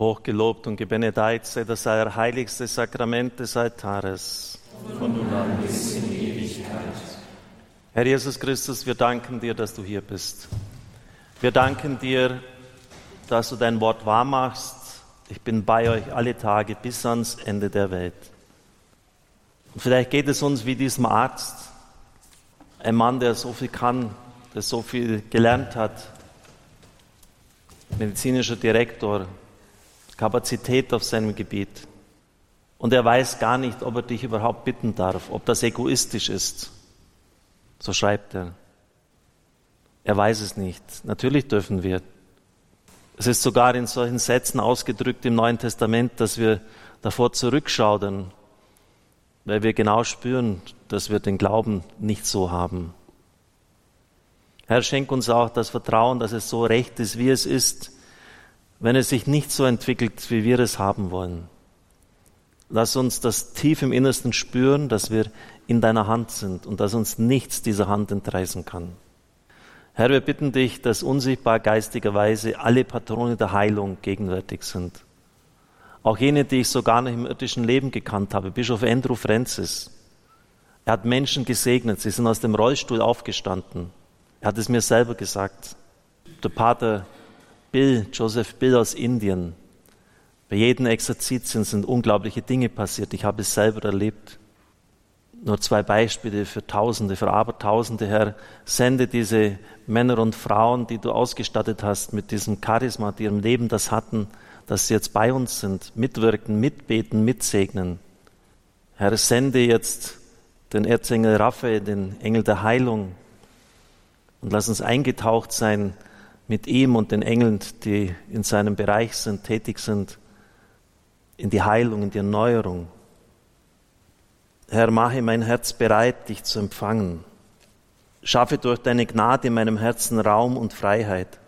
Hochgelobt und gebenedeit sei das heiligste Sakrament des Altares. Von nun an bis in Ewigkeit. Herr Jesus Christus, wir danken dir, dass du hier bist. Wir danken dir, dass du dein Wort wahrmachst. Ich bin bei euch alle Tage bis ans Ende der Welt. Und vielleicht geht es uns wie diesem Arzt, ein Mann, der so viel kann, der so viel gelernt hat, medizinischer Direktor, Kapazität auf seinem Gebiet. Und er weiß gar nicht, ob er dich überhaupt bitten darf, ob das egoistisch ist. So schreibt er. Er weiß es nicht. Natürlich dürfen wir. Es ist sogar in solchen Sätzen ausgedrückt im Neuen Testament, dass wir davor zurückschauen, weil wir genau spüren, dass wir den Glauben nicht so haben. Herr, schenk uns auch das Vertrauen, dass es so recht ist, wie es ist, wenn es sich nicht so entwickelt, wie wir es haben wollen. Lass uns das tief im Innersten spüren, dass wir in deiner Hand sind und dass uns nichts dieser Hand entreißen kann. Herr, wir bitten dich, dass unsichtbar geistigerweise alle Patrone der Heilung gegenwärtig sind. Auch jene, die ich so gar nicht im irdischen Leben gekannt habe. Bischof Andrew Francis. Er hat Menschen gesegnet. Sie sind aus dem Rollstuhl aufgestanden. Er hat es mir selber gesagt. Der Pater Bill, Joseph Bill aus Indien. Bei jedem Exerzitien sind unglaubliche Dinge passiert. Ich habe es selber erlebt. Nur zwei Beispiele für Tausende, für Abertausende, Herr. Sende diese Männer und Frauen, die du ausgestattet hast mit diesem Charisma, die ihrem Leben das hatten, dass sie jetzt bei uns sind, mitwirken, mitbeten, mitsegnen. Herr, sende jetzt den Erzengel Raphael, den Engel der Heilung, und lass uns eingetaucht sein mit ihm und den Engeln, die in seinem Bereich sind, tätig sind, in die Heilung, in die Erneuerung. Herr, mache mein Herz bereit, dich zu empfangen. Schaffe durch deine Gnade in meinem Herzen Raum und Freiheit,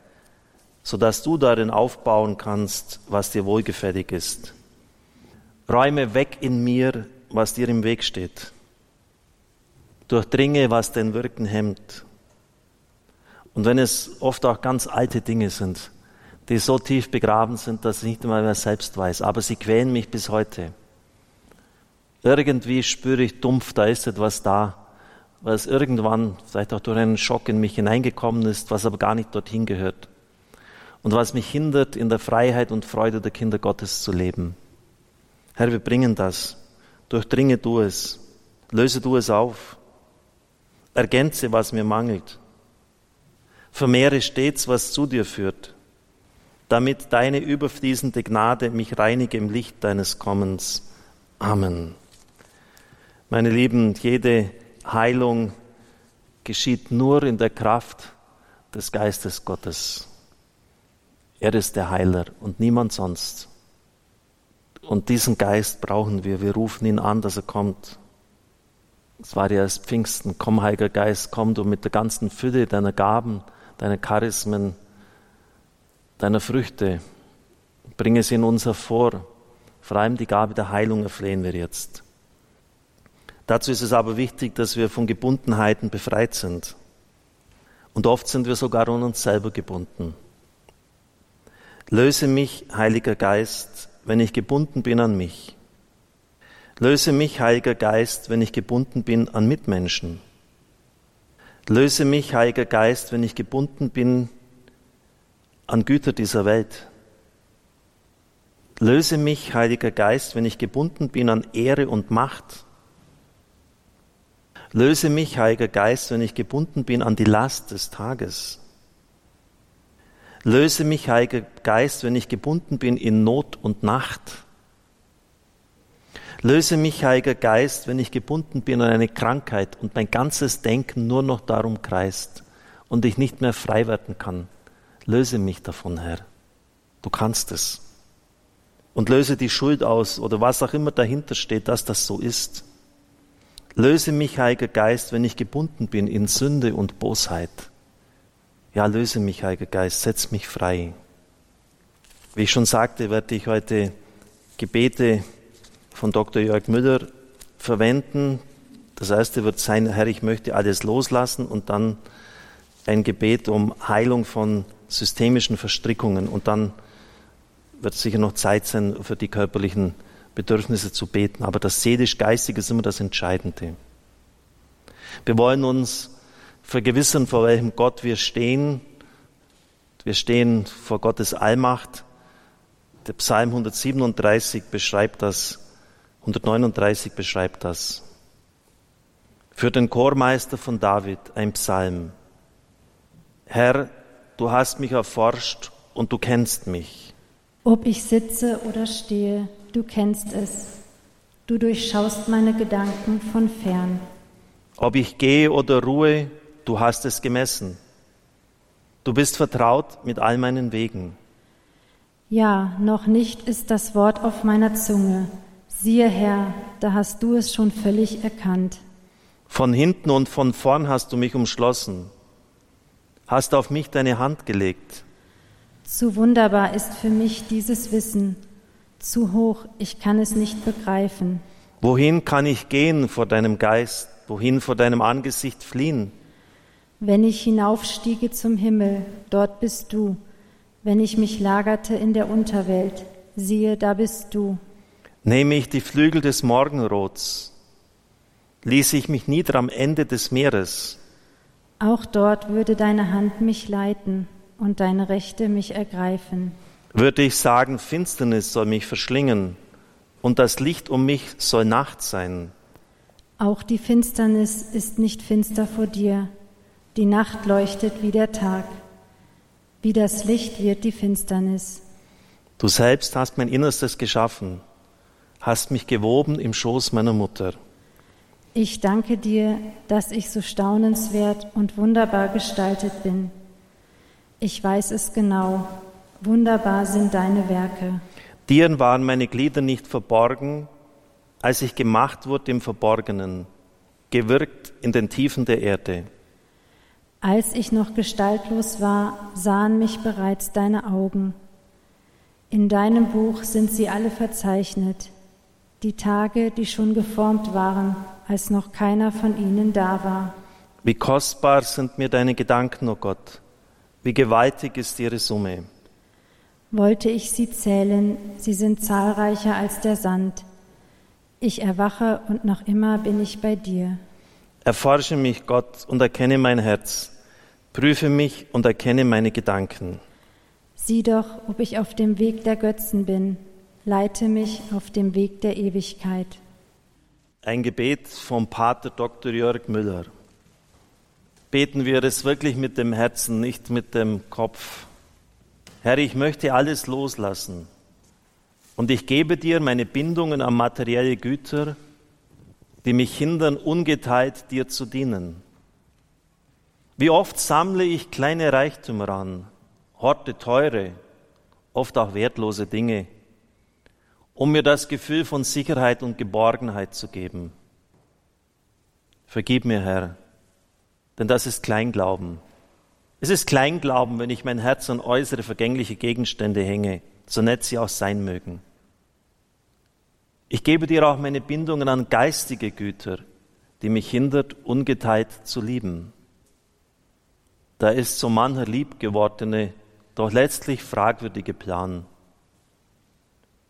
sodass du darin aufbauen kannst, was dir wohlgefällig ist. Räume weg in mir, was dir im Weg steht. Durchdringe, was dein Wirken hemmt und wenn es oft auch ganz alte Dinge sind, die so tief begraben sind, dass ich nicht einmal mehr selbst weiß, aber sie quälen mich bis heute. Irgendwie spüre ich dumpf, da ist etwas da, es irgendwann, vielleicht auch durch einen Schock in mich hineingekommen ist, was aber gar nicht dorthin gehört. Und was mich hindert, in der Freiheit und Freude der Kinder Gottes zu leben. Herr, wir bringen das. Durchdringe du es. Löse du es auf. Ergänze, was mir mangelt vermehre stets, was zu dir führt, damit deine überfließende Gnade mich reinige im Licht deines Kommens. Amen. Meine Lieben, jede Heilung geschieht nur in der Kraft des Geistes Gottes. Er ist der Heiler und niemand sonst. Und diesen Geist brauchen wir. Wir rufen ihn an, dass er kommt. Es war ja erst Pfingsten. Komm, Heiliger Geist, komm du mit der ganzen Fülle deiner Gaben deiner Charismen, deiner Früchte. Bringe sie in uns hervor. Vor allem die Gabe der Heilung erflehen wir jetzt. Dazu ist es aber wichtig, dass wir von Gebundenheiten befreit sind. Und oft sind wir sogar an uns selber gebunden. Löse mich, Heiliger Geist, wenn ich gebunden bin an mich. Löse mich, Heiliger Geist, wenn ich gebunden bin an Mitmenschen. Löse mich, Heiliger Geist, wenn ich gebunden bin an Güter dieser Welt. Löse mich, Heiliger Geist, wenn ich gebunden bin an Ehre und Macht. Löse mich, Heiliger Geist, wenn ich gebunden bin an die Last des Tages. Löse mich, Heiliger Geist, wenn ich gebunden bin in Not und Nacht. Löse mich, Heiliger Geist, wenn ich gebunden bin an eine Krankheit und mein ganzes Denken nur noch darum kreist und ich nicht mehr frei werden kann. Löse mich davon, Herr. Du kannst es. Und löse die Schuld aus oder was auch immer dahinter steht, dass das so ist. Löse mich, Heiliger Geist, wenn ich gebunden bin in Sünde und Bosheit. Ja, löse mich, Heiliger Geist, setz mich frei. Wie ich schon sagte, werde ich heute Gebete von Dr. Jörg Müller verwenden. Das erste wird sein, Herr, ich möchte alles loslassen und dann ein Gebet um Heilung von systemischen Verstrickungen. Und dann wird sicher noch Zeit sein, für die körperlichen Bedürfnisse zu beten, aber das seelisch-geistige ist immer das Entscheidende. Wir wollen uns vergewissern, vor welchem Gott wir stehen. Wir stehen vor Gottes Allmacht. Der Psalm 137 beschreibt das, 139 beschreibt das. Für den Chormeister von David ein Psalm. Herr, du hast mich erforscht und du kennst mich. Ob ich sitze oder stehe, du kennst es. Du durchschaust meine Gedanken von fern. Ob ich gehe oder ruhe, du hast es gemessen. Du bist vertraut mit all meinen Wegen. Ja, noch nicht ist das Wort auf meiner Zunge. Siehe Herr, da hast du es schon völlig erkannt. Von hinten und von vorn hast du mich umschlossen, hast auf mich deine Hand gelegt. Zu wunderbar ist für mich dieses Wissen, zu hoch, ich kann es nicht begreifen. Wohin kann ich gehen vor deinem Geist? Wohin vor deinem Angesicht fliehen? Wenn ich hinaufstiege zum Himmel, dort bist du. Wenn ich mich lagerte in der Unterwelt, siehe, da bist du. Nehme ich die Flügel des Morgenrots, ließ ich mich nieder am Ende des Meeres. Auch dort würde deine Hand mich leiten und deine Rechte mich ergreifen. Würde ich sagen, Finsternis soll mich verschlingen und das Licht um mich soll Nacht sein. Auch die Finsternis ist nicht finster vor dir. Die Nacht leuchtet wie der Tag. Wie das Licht wird die Finsternis. Du selbst hast mein Innerstes geschaffen, hast mich gewoben im Schoß meiner Mutter. Ich danke dir, dass ich so staunenswert und wunderbar gestaltet bin. Ich weiß es genau, wunderbar sind deine Werke. Dir waren meine Glieder nicht verborgen, als ich gemacht wurde im Verborgenen, gewirkt in den Tiefen der Erde. Als ich noch gestaltlos war, sahen mich bereits deine Augen. In deinem Buch sind sie alle verzeichnet, die Tage, die schon geformt waren, als noch keiner von ihnen da war. Wie kostbar sind mir deine Gedanken, o oh Gott, wie gewaltig ist ihre Summe. Wollte ich sie zählen, sie sind zahlreicher als der Sand. Ich erwache und noch immer bin ich bei dir. Erforsche mich, Gott, und erkenne mein Herz. Prüfe mich und erkenne meine Gedanken. Sieh doch, ob ich auf dem Weg der Götzen bin. Leite mich auf dem Weg der Ewigkeit. Ein Gebet vom Pater Dr. Jörg Müller. Beten wir es wirklich mit dem Herzen, nicht mit dem Kopf. Herr, ich möchte alles loslassen. Und ich gebe dir meine Bindungen an materielle Güter, die mich hindern, ungeteilt dir zu dienen. Wie oft sammle ich kleine Reichtümer an, horte teure, oft auch wertlose Dinge, um mir das Gefühl von Sicherheit und Geborgenheit zu geben. Vergib mir, Herr, denn das ist Kleinglauben. Es ist Kleinglauben, wenn ich mein Herz an äußere vergängliche Gegenstände hänge so nett sie auch sein mögen. Ich gebe dir auch meine Bindungen an geistige Güter, die mich hindert, ungeteilt zu lieben. Da ist so mancher liebgewordene, doch letztlich fragwürdige Plan.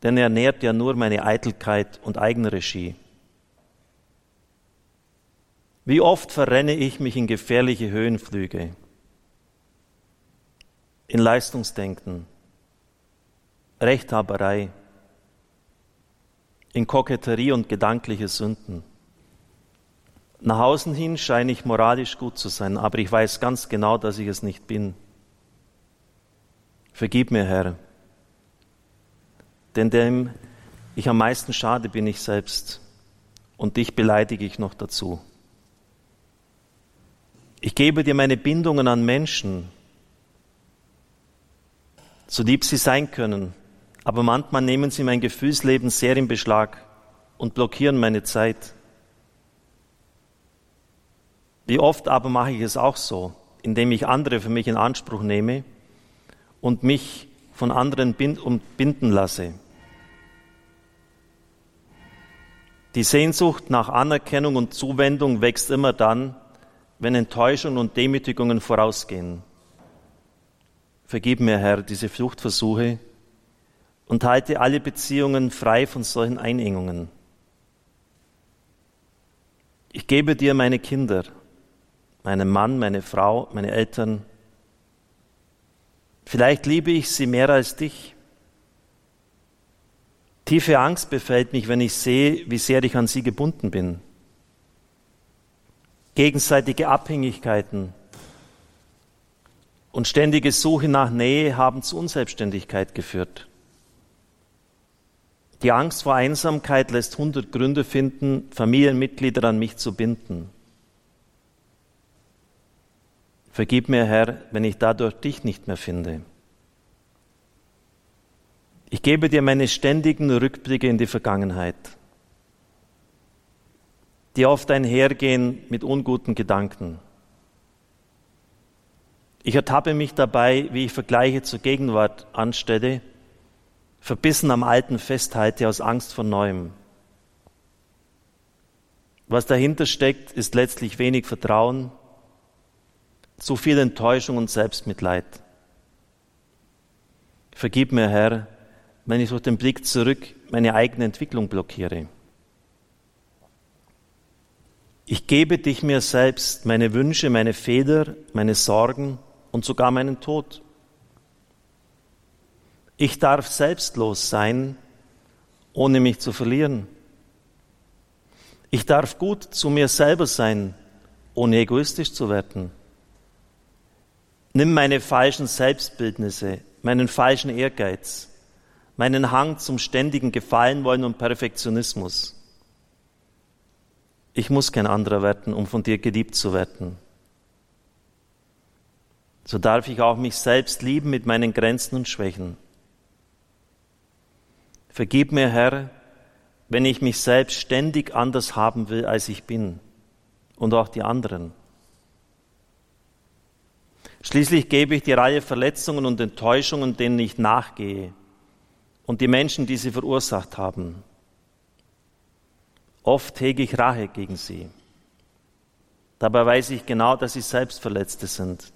Denn er nährt ja nur meine Eitelkeit und Eigenregie. Wie oft verrenne ich mich in gefährliche Höhenflüge, in Leistungsdenken, Rechthaberei, in Koketterie und gedankliche Sünden. Nach außen hin scheine ich moralisch gut zu sein, aber ich weiß ganz genau, dass ich es nicht bin. Vergib mir, Herr, denn dem ich am meisten schade, bin ich selbst und dich beleidige ich noch dazu. Ich gebe dir meine Bindungen an Menschen, so lieb sie sein können, aber manchmal nehmen sie mein Gefühlsleben sehr in Beschlag und blockieren meine Zeit. Wie oft aber mache ich es auch so, indem ich andere für mich in Anspruch nehme und mich von anderen binden lasse. Die Sehnsucht nach Anerkennung und Zuwendung wächst immer dann, wenn Enttäuschung und Demütigungen vorausgehen. Vergib mir, Herr, diese Fluchtversuche, und halte alle Beziehungen frei von solchen Einengungen. Ich gebe dir meine Kinder, meinen Mann, meine Frau, meine Eltern. Vielleicht liebe ich sie mehr als dich. Tiefe Angst befällt mich, wenn ich sehe, wie sehr ich an sie gebunden bin. Gegenseitige Abhängigkeiten und ständige Suche nach Nähe haben zu Unselbstständigkeit geführt. Die Angst vor Einsamkeit lässt hundert Gründe finden, Familienmitglieder an mich zu binden. Vergib mir, Herr, wenn ich dadurch dich nicht mehr finde. Ich gebe dir meine ständigen Rückblicke in die Vergangenheit, die oft einhergehen mit unguten Gedanken. Ich ertappe mich dabei, wie ich Vergleiche zur Gegenwart anstelle verbissen am Alten festhalte aus Angst vor Neuem. Was dahinter steckt, ist letztlich wenig Vertrauen, zu viel Enttäuschung und Selbstmitleid. Vergib mir, Herr, wenn ich durch den Blick zurück meine eigene Entwicklung blockiere. Ich gebe dich mir selbst, meine Wünsche, meine Fehler, meine Sorgen und sogar meinen Tod. Ich darf selbstlos sein, ohne mich zu verlieren. Ich darf gut zu mir selber sein, ohne egoistisch zu werden. Nimm meine falschen Selbstbildnisse, meinen falschen Ehrgeiz, meinen Hang zum ständigen Gefallenwollen und Perfektionismus. Ich muss kein anderer werden, um von dir geliebt zu werden. So darf ich auch mich selbst lieben mit meinen Grenzen und Schwächen. Vergib mir, Herr, wenn ich mich selbst ständig anders haben will, als ich bin und auch die anderen. Schließlich gebe ich die Reihe Verletzungen und Enttäuschungen, denen ich nachgehe und die Menschen, die sie verursacht haben. Oft hege ich Rache gegen sie. Dabei weiß ich genau, dass sie selbst Verletzte sind.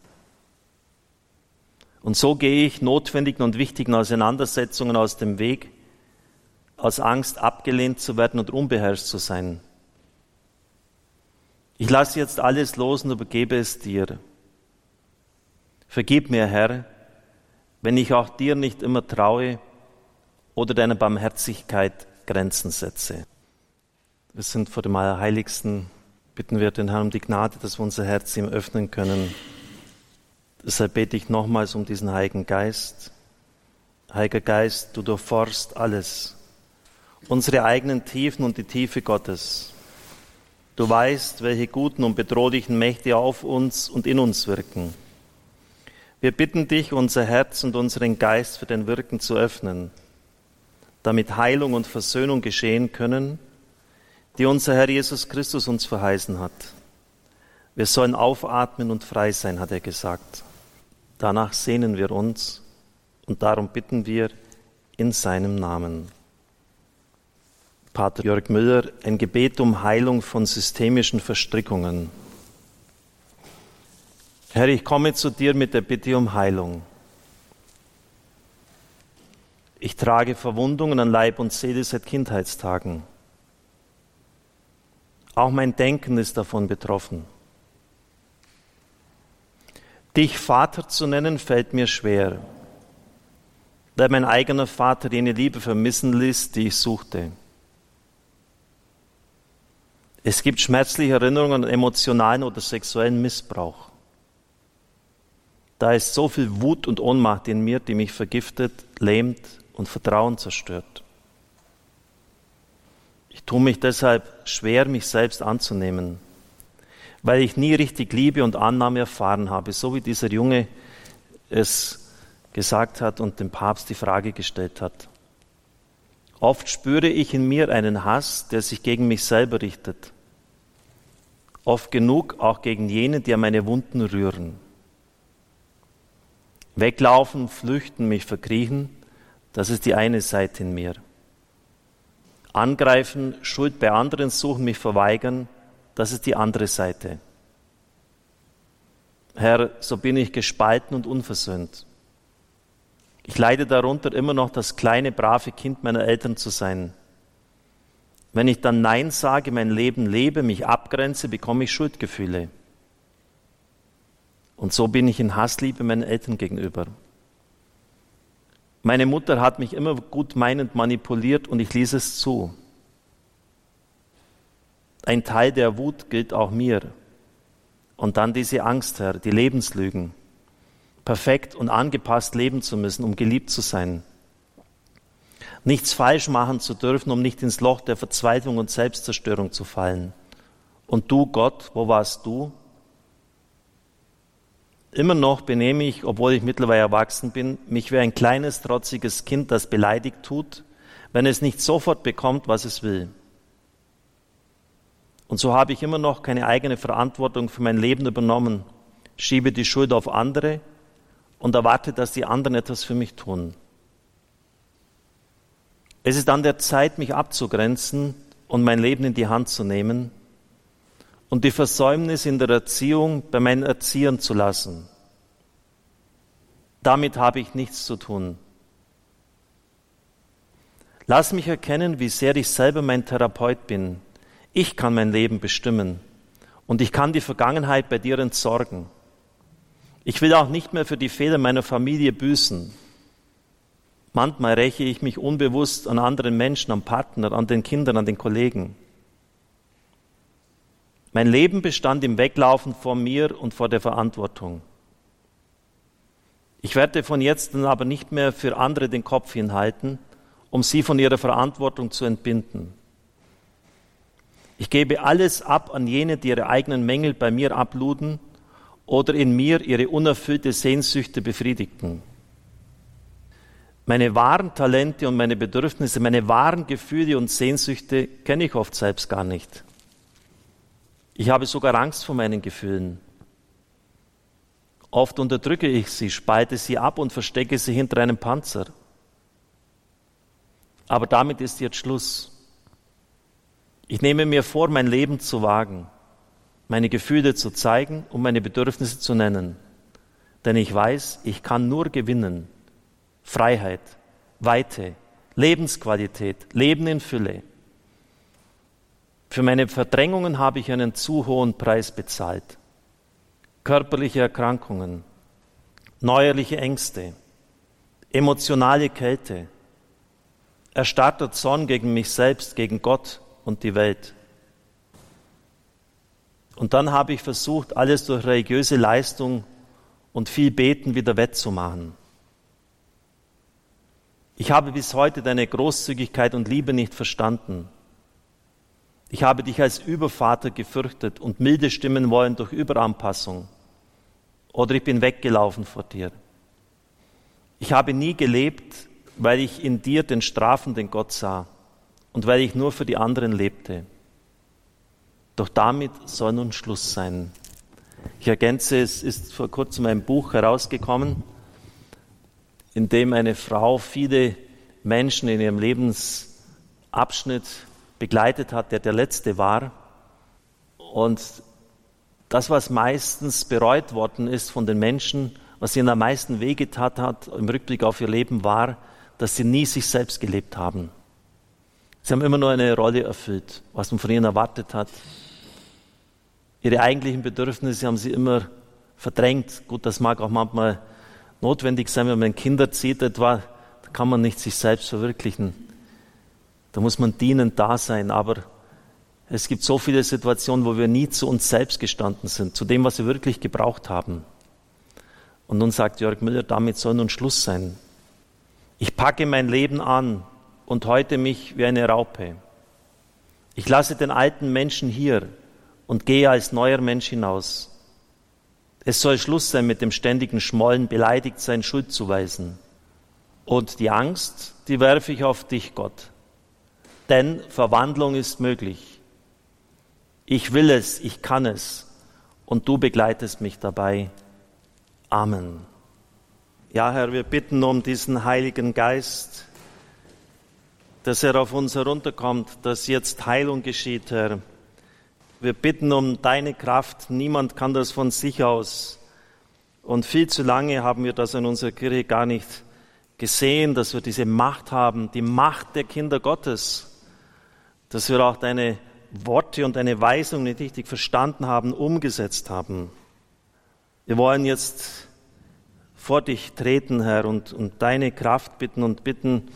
Und so gehe ich notwendigen und wichtigen Auseinandersetzungen aus dem Weg, aus Angst abgelehnt zu werden und unbeherrscht zu sein. Ich lasse jetzt alles los und übergebe es dir. Vergib mir, Herr, wenn ich auch dir nicht immer traue oder deiner Barmherzigkeit Grenzen setze. Wir sind vor dem Allerheiligsten, bitten wir den Herrn um die Gnade, dass wir unser Herz ihm öffnen können. Deshalb bete ich nochmals um diesen Heiligen Geist. Heiliger Geist, du durchforst alles unsere eigenen Tiefen und die Tiefe Gottes. Du weißt, welche guten und bedrohlichen Mächte auf uns und in uns wirken. Wir bitten dich, unser Herz und unseren Geist für dein Wirken zu öffnen, damit Heilung und Versöhnung geschehen können, die unser Herr Jesus Christus uns verheißen hat. Wir sollen aufatmen und frei sein, hat er gesagt. Danach sehnen wir uns und darum bitten wir in seinem Namen. Pater Jörg Müller, ein Gebet um Heilung von systemischen Verstrickungen. Herr, ich komme zu dir mit der Bitte um Heilung. Ich trage Verwundungen an Leib und Seele seit Kindheitstagen. Auch mein Denken ist davon betroffen. Dich Vater zu nennen fällt mir schwer, da mein eigener Vater jene Liebe vermissen ließ, die ich suchte. Es gibt schmerzliche Erinnerungen an emotionalen oder sexuellen Missbrauch. Da ist so viel Wut und Ohnmacht in mir, die mich vergiftet, lähmt und Vertrauen zerstört. Ich tue mich deshalb schwer, mich selbst anzunehmen, weil ich nie richtig Liebe und Annahme erfahren habe, so wie dieser Junge es gesagt hat und dem Papst die Frage gestellt hat. Oft spüre ich in mir einen Hass, der sich gegen mich selber richtet oft genug auch gegen jene, die an meine Wunden rühren. Weglaufen, flüchten, mich verkriechen, das ist die eine Seite in mir. Angreifen, Schuld bei anderen suchen, mich verweigern, das ist die andere Seite. Herr, so bin ich gespalten und unversöhnt. Ich leide darunter, immer noch das kleine, brave Kind meiner Eltern zu sein. Wenn ich dann Nein sage, mein Leben lebe, mich abgrenze, bekomme ich Schuldgefühle. Und so bin ich in Hassliebe meinen Eltern gegenüber. Meine Mutter hat mich immer gut meinend manipuliert und ich ließ es zu. Ein Teil der Wut gilt auch mir. Und dann diese Angst, Herr, die Lebenslügen. Perfekt und angepasst leben zu müssen, um geliebt zu sein. Nichts falsch machen zu dürfen, um nicht ins Loch der Verzweiflung und Selbstzerstörung zu fallen. Und du, Gott, wo warst du? Immer noch benehme ich, obwohl ich mittlerweile erwachsen bin, mich wie ein kleines, trotziges Kind, das beleidigt tut, wenn es nicht sofort bekommt, was es will. Und so habe ich immer noch keine eigene Verantwortung für mein Leben übernommen, schiebe die Schuld auf andere und erwarte, dass die anderen etwas für mich tun. Es ist an der Zeit, mich abzugrenzen und mein Leben in die Hand zu nehmen und die Versäumnis in der Erziehung bei meinen Erziehern zu lassen. Damit habe ich nichts zu tun. Lass mich erkennen, wie sehr ich selber mein Therapeut bin. Ich kann mein Leben bestimmen und ich kann die Vergangenheit bei dir entsorgen. Ich will auch nicht mehr für die Fehler meiner Familie büßen. Manchmal räche ich mich unbewusst an anderen Menschen, am Partner, an den Kindern, an den Kollegen. Mein Leben bestand im Weglaufen vor mir und vor der Verantwortung. Ich werde von jetzt an aber nicht mehr für andere den Kopf hinhalten, um sie von ihrer Verantwortung zu entbinden. Ich gebe alles ab an jene, die ihre eigenen Mängel bei mir abluden oder in mir ihre unerfüllte Sehnsüchte befriedigten. Meine wahren Talente und meine Bedürfnisse, meine wahren Gefühle und Sehnsüchte kenne ich oft selbst gar nicht. Ich habe sogar Angst vor meinen Gefühlen. Oft unterdrücke ich sie, spalte sie ab und verstecke sie hinter einem Panzer. Aber damit ist jetzt Schluss. Ich nehme mir vor, mein Leben zu wagen, meine Gefühle zu zeigen und meine Bedürfnisse zu nennen. Denn ich weiß, ich kann nur gewinnen. Freiheit, Weite, Lebensqualität, Leben in Fülle. Für meine Verdrängungen habe ich einen zu hohen Preis bezahlt. Körperliche Erkrankungen, neuerliche Ängste, emotionale Kälte, erstarrter Zorn gegen mich selbst, gegen Gott und die Welt. Und dann habe ich versucht, alles durch religiöse Leistung und viel Beten wieder wettzumachen. Ich habe bis heute deine Großzügigkeit und Liebe nicht verstanden. Ich habe dich als Übervater gefürchtet und milde stimmen wollen durch Überanpassung. Oder ich bin weggelaufen vor dir. Ich habe nie gelebt, weil ich in dir den strafenden Gott sah und weil ich nur für die anderen lebte. Doch damit soll nun Schluss sein. Ich ergänze, es ist vor kurzem ein Buch herausgekommen, in dem eine Frau viele Menschen in ihrem Lebensabschnitt begleitet hat, der der letzte war. Und das, was meistens bereut worden ist von den Menschen, was ihnen am meisten wehgetat hat im Rückblick auf ihr Leben, war, dass sie nie sich selbst gelebt haben. Sie haben immer nur eine Rolle erfüllt, was man von ihnen erwartet hat. Ihre eigentlichen Bedürfnisse haben sie immer verdrängt. Gut, das mag auch manchmal notwendig sein, wenn man Kinder zieht etwa, da kann man nicht sich selbst verwirklichen. Da muss man dienend da sein, aber es gibt so viele Situationen, wo wir nie zu uns selbst gestanden sind, zu dem, was wir wirklich gebraucht haben. Und nun sagt Jörg Müller, damit soll nun Schluss sein. Ich packe mein Leben an und heute mich wie eine Raupe. Ich lasse den alten Menschen hier und gehe als neuer Mensch hinaus. Es soll Schluss sein mit dem ständigen Schmollen, beleidigt sein, Schuld zu weisen. Und die Angst, die werfe ich auf dich, Gott denn Verwandlung ist möglich. Ich will es, ich kann es und du begleitest mich dabei. Amen. Ja, Herr, wir bitten um diesen Heiligen Geist, dass er auf uns herunterkommt, dass jetzt Heilung geschieht, Herr. Wir bitten um deine Kraft. Niemand kann das von sich aus. Und viel zu lange haben wir das in unserer Kirche gar nicht gesehen, dass wir diese Macht haben, die Macht der Kinder Gottes, dass wir auch deine Worte und deine Weisungen nicht richtig verstanden haben, umgesetzt haben. Wir wollen jetzt vor dich treten, Herr, und, und deine Kraft bitten und bitten,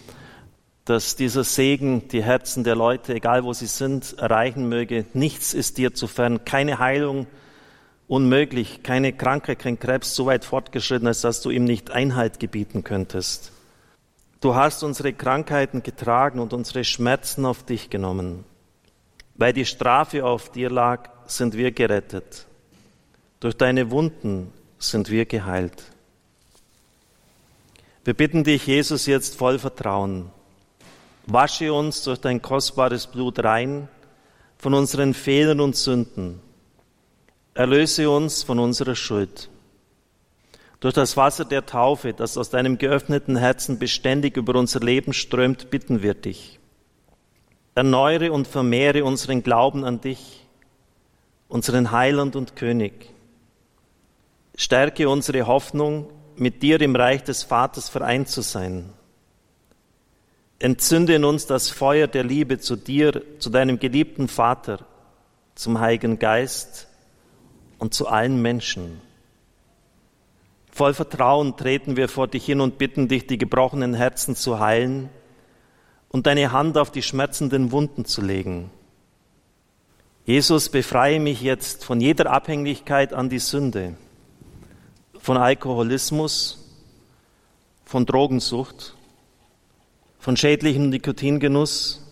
dass dieser Segen die Herzen der Leute, egal wo sie sind, erreichen möge. Nichts ist dir zu fern, keine Heilung unmöglich, keine Krankheit, kein Krebs so weit fortgeschritten, als dass du ihm nicht Einhalt gebieten könntest. Du hast unsere Krankheiten getragen und unsere Schmerzen auf dich genommen. Weil die Strafe auf dir lag, sind wir gerettet. Durch deine Wunden sind wir geheilt. Wir bitten dich, Jesus, jetzt voll Vertrauen. Wasche uns durch dein kostbares Blut rein von unseren Fehlern und Sünden. Erlöse uns von unserer Schuld. Durch das Wasser der Taufe, das aus deinem geöffneten Herzen beständig über unser Leben strömt, bitten wir dich. Erneuere und vermehre unseren Glauben an dich, unseren Heiland und König. Stärke unsere Hoffnung, mit dir im Reich des Vaters vereint zu sein. Entzünde in uns das Feuer der Liebe zu dir, zu deinem geliebten Vater, zum Heiligen Geist und zu allen Menschen. Voll Vertrauen treten wir vor dich hin und bitten dich, die gebrochenen Herzen zu heilen und deine Hand auf die schmerzenden Wunden zu legen. Jesus, befreie mich jetzt von jeder Abhängigkeit an die Sünde, von Alkoholismus, von Drogensucht, von schädlichem Nikotingenuss,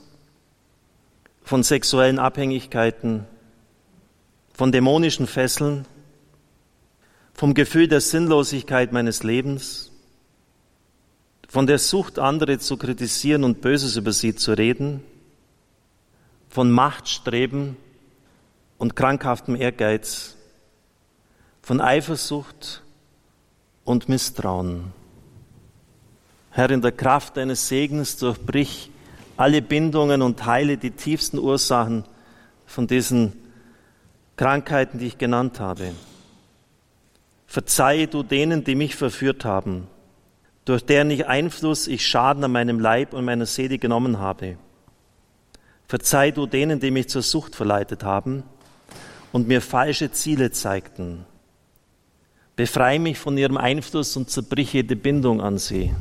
von sexuellen Abhängigkeiten, von dämonischen Fesseln, vom Gefühl der Sinnlosigkeit meines Lebens, von der Sucht, andere zu kritisieren und Böses über sie zu reden, von Machtstreben und krankhaftem Ehrgeiz, von Eifersucht und Misstrauen. Herr, in der Kraft deines Segens durchbrich alle Bindungen und heile die tiefsten Ursachen von diesen Krankheiten, die ich genannt habe. Verzeihe du denen, die mich verführt haben, durch deren ich Einfluss ich Schaden an meinem Leib und meiner Seele genommen habe. Verzeih du denen, die mich zur Sucht verleitet haben und mir falsche Ziele zeigten. Befreie mich von ihrem Einfluss und zerbrich jede Bindung an sie.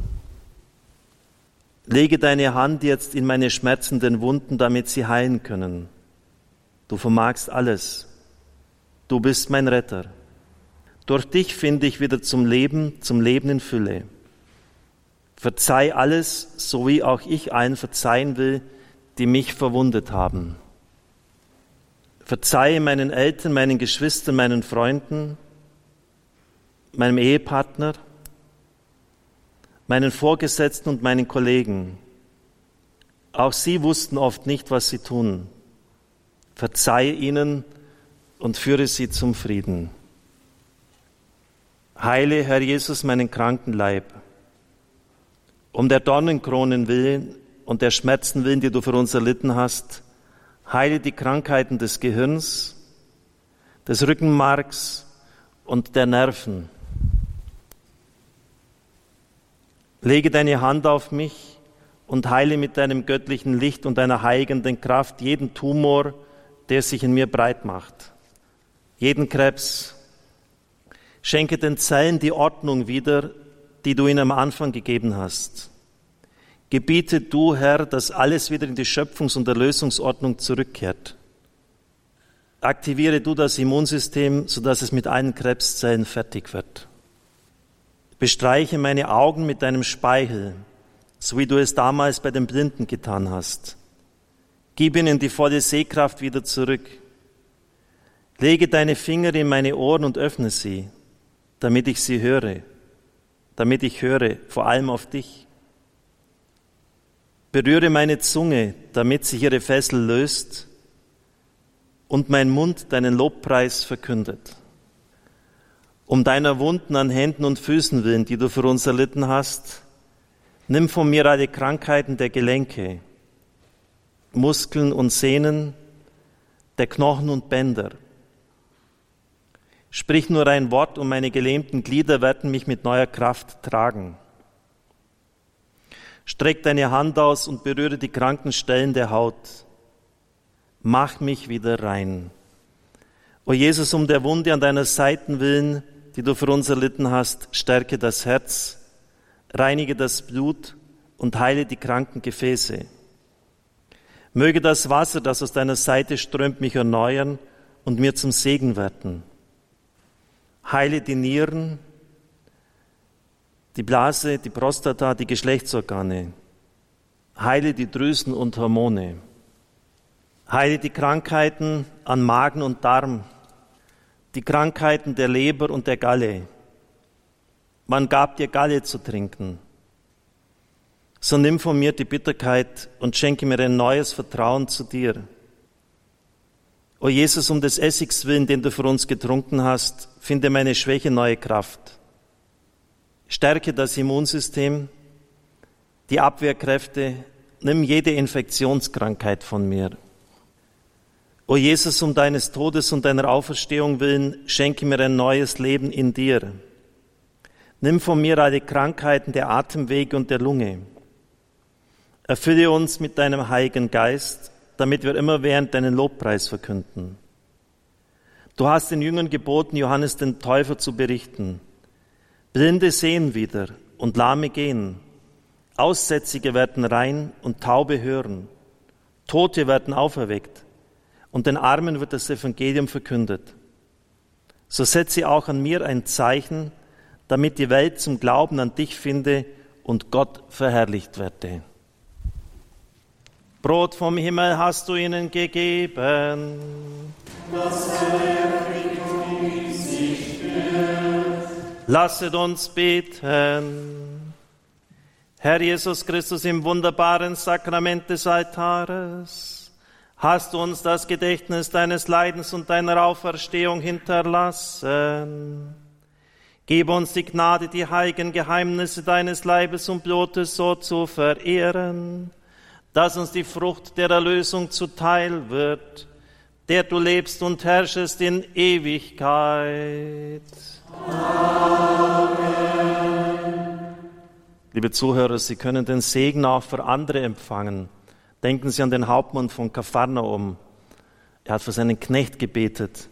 Lege deine Hand jetzt in meine schmerzenden Wunden, damit sie heilen können. Du vermagst alles. Du bist mein Retter. Durch dich finde ich wieder zum Leben, zum Leben in Fülle. Verzeih alles, so wie auch ich allen verzeihen will, die mich verwundet haben. Verzeihe meinen Eltern, meinen Geschwistern, meinen Freunden, meinem Ehepartner, meinen Vorgesetzten und meinen Kollegen. Auch sie wussten oft nicht, was sie tun. Verzeihe ihnen und führe sie zum Frieden. Heile, Herr Jesus, meinen kranken Leib. Um der Dornenkronen willen und der Schmerzen willen, die du für uns erlitten hast, heile die Krankheiten des Gehirns, des Rückenmarks und der Nerven. Lege deine Hand auf mich und heile mit deinem göttlichen Licht und deiner heilenden Kraft jeden Tumor, der sich in mir breit macht, jeden Krebs. Schenke den Zellen die Ordnung wieder, die du ihnen am Anfang gegeben hast. Gebiete du, Herr, dass alles wieder in die Schöpfungs- und Erlösungsordnung zurückkehrt. Aktiviere du das Immunsystem, sodass es mit allen Krebszellen fertig wird. Bestreiche meine Augen mit deinem Speichel, so wie du es damals bei den Blinden getan hast. Gib ihnen die volle Sehkraft wieder zurück. Lege deine Finger in meine Ohren und öffne sie, damit ich sie höre, damit ich höre, vor allem auf dich. Berühre meine Zunge, damit sich ihre Fessel löst und mein Mund deinen Lobpreis verkündet um deiner Wunden an Händen und Füßen willen, die du für uns erlitten hast. Nimm von mir alle Krankheiten der Gelenke, Muskeln und Sehnen, der Knochen und Bänder. Sprich nur ein Wort und meine gelähmten Glieder werden mich mit neuer Kraft tragen. Streck deine Hand aus und berühre die kranken Stellen der Haut. Mach mich wieder rein. O Jesus, um der Wunde an deiner Seiten willen, die du für uns erlitten hast, stärke das Herz, reinige das Blut und heile die kranken Gefäße. Möge das Wasser, das aus deiner Seite strömt, mich erneuern und mir zum Segen werden. Heile die Nieren, die Blase, die Prostata, die Geschlechtsorgane. Heile die Drüsen und Hormone. Heile die Krankheiten an Magen und Darm, die Krankheiten der Leber und der Galle. Man gab dir Galle zu trinken. So nimm von mir die Bitterkeit und schenke mir ein neues Vertrauen zu dir. O Jesus, um des Essigs willen, den du für uns getrunken hast, finde meine Schwäche neue Kraft. Stärke das Immunsystem, die Abwehrkräfte, nimm jede Infektionskrankheit von mir. O Jesus, um deines Todes und deiner Auferstehung willen, schenke mir ein neues Leben in dir. Nimm von mir alle Krankheiten der Atemwege und der Lunge. Erfülle uns mit deinem Heiligen Geist, damit wir immer während deinen Lobpreis verkünden. Du hast den Jüngern geboten, Johannes den Täufer zu berichten. Blinde sehen wieder und Lahme gehen. Aussätzige werden rein und Taube hören. Tote werden auferweckt und den Armen wird das Evangelium verkündet. So setze auch an mir ein Zeichen, damit die Welt zum Glauben an dich finde und Gott verherrlicht werde. Brot vom Himmel hast du ihnen gegeben. Lasset uns beten. Herr Jesus Christus, im wunderbaren Sakrament des Altares hast du uns das Gedächtnis deines Leidens und deiner Auferstehung hinterlassen. Gib uns die Gnade, die heiligen Geheimnisse deines Leibes und Blutes so zu verehren, dass uns die Frucht der Erlösung zuteil wird, der du lebst und herrschest in Ewigkeit. Liebe Zuhörer, Sie können den Segen auch für andere empfangen. Denken Sie an den Hauptmann von Kapharnaum. Er hat für seinen Knecht gebetet.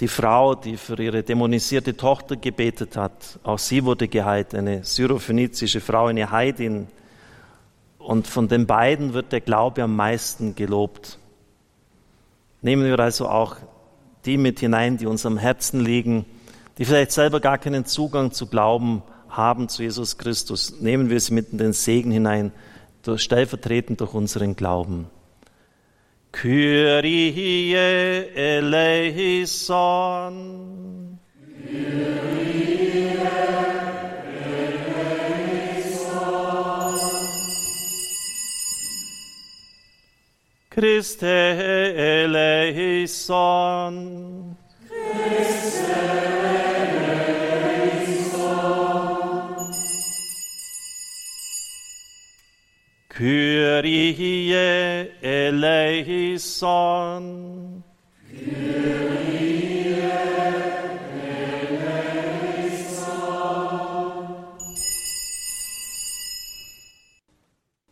Die Frau, die für ihre dämonisierte Tochter gebetet hat, auch sie wurde geheilt, eine syrophönizische Frau, eine Heidin. Und von den beiden wird der Glaube am meisten gelobt. Nehmen wir also auch die mit hinein, die uns am Herzen liegen, die vielleicht selber gar keinen Zugang zu Glauben haben zu Jesus Christus, nehmen wir sie mit in den Segen hinein, durch, stellvertretend durch unseren Glauben. Kyrie eleison. Kyrie Christe eleison. Christe eleison. Kyrie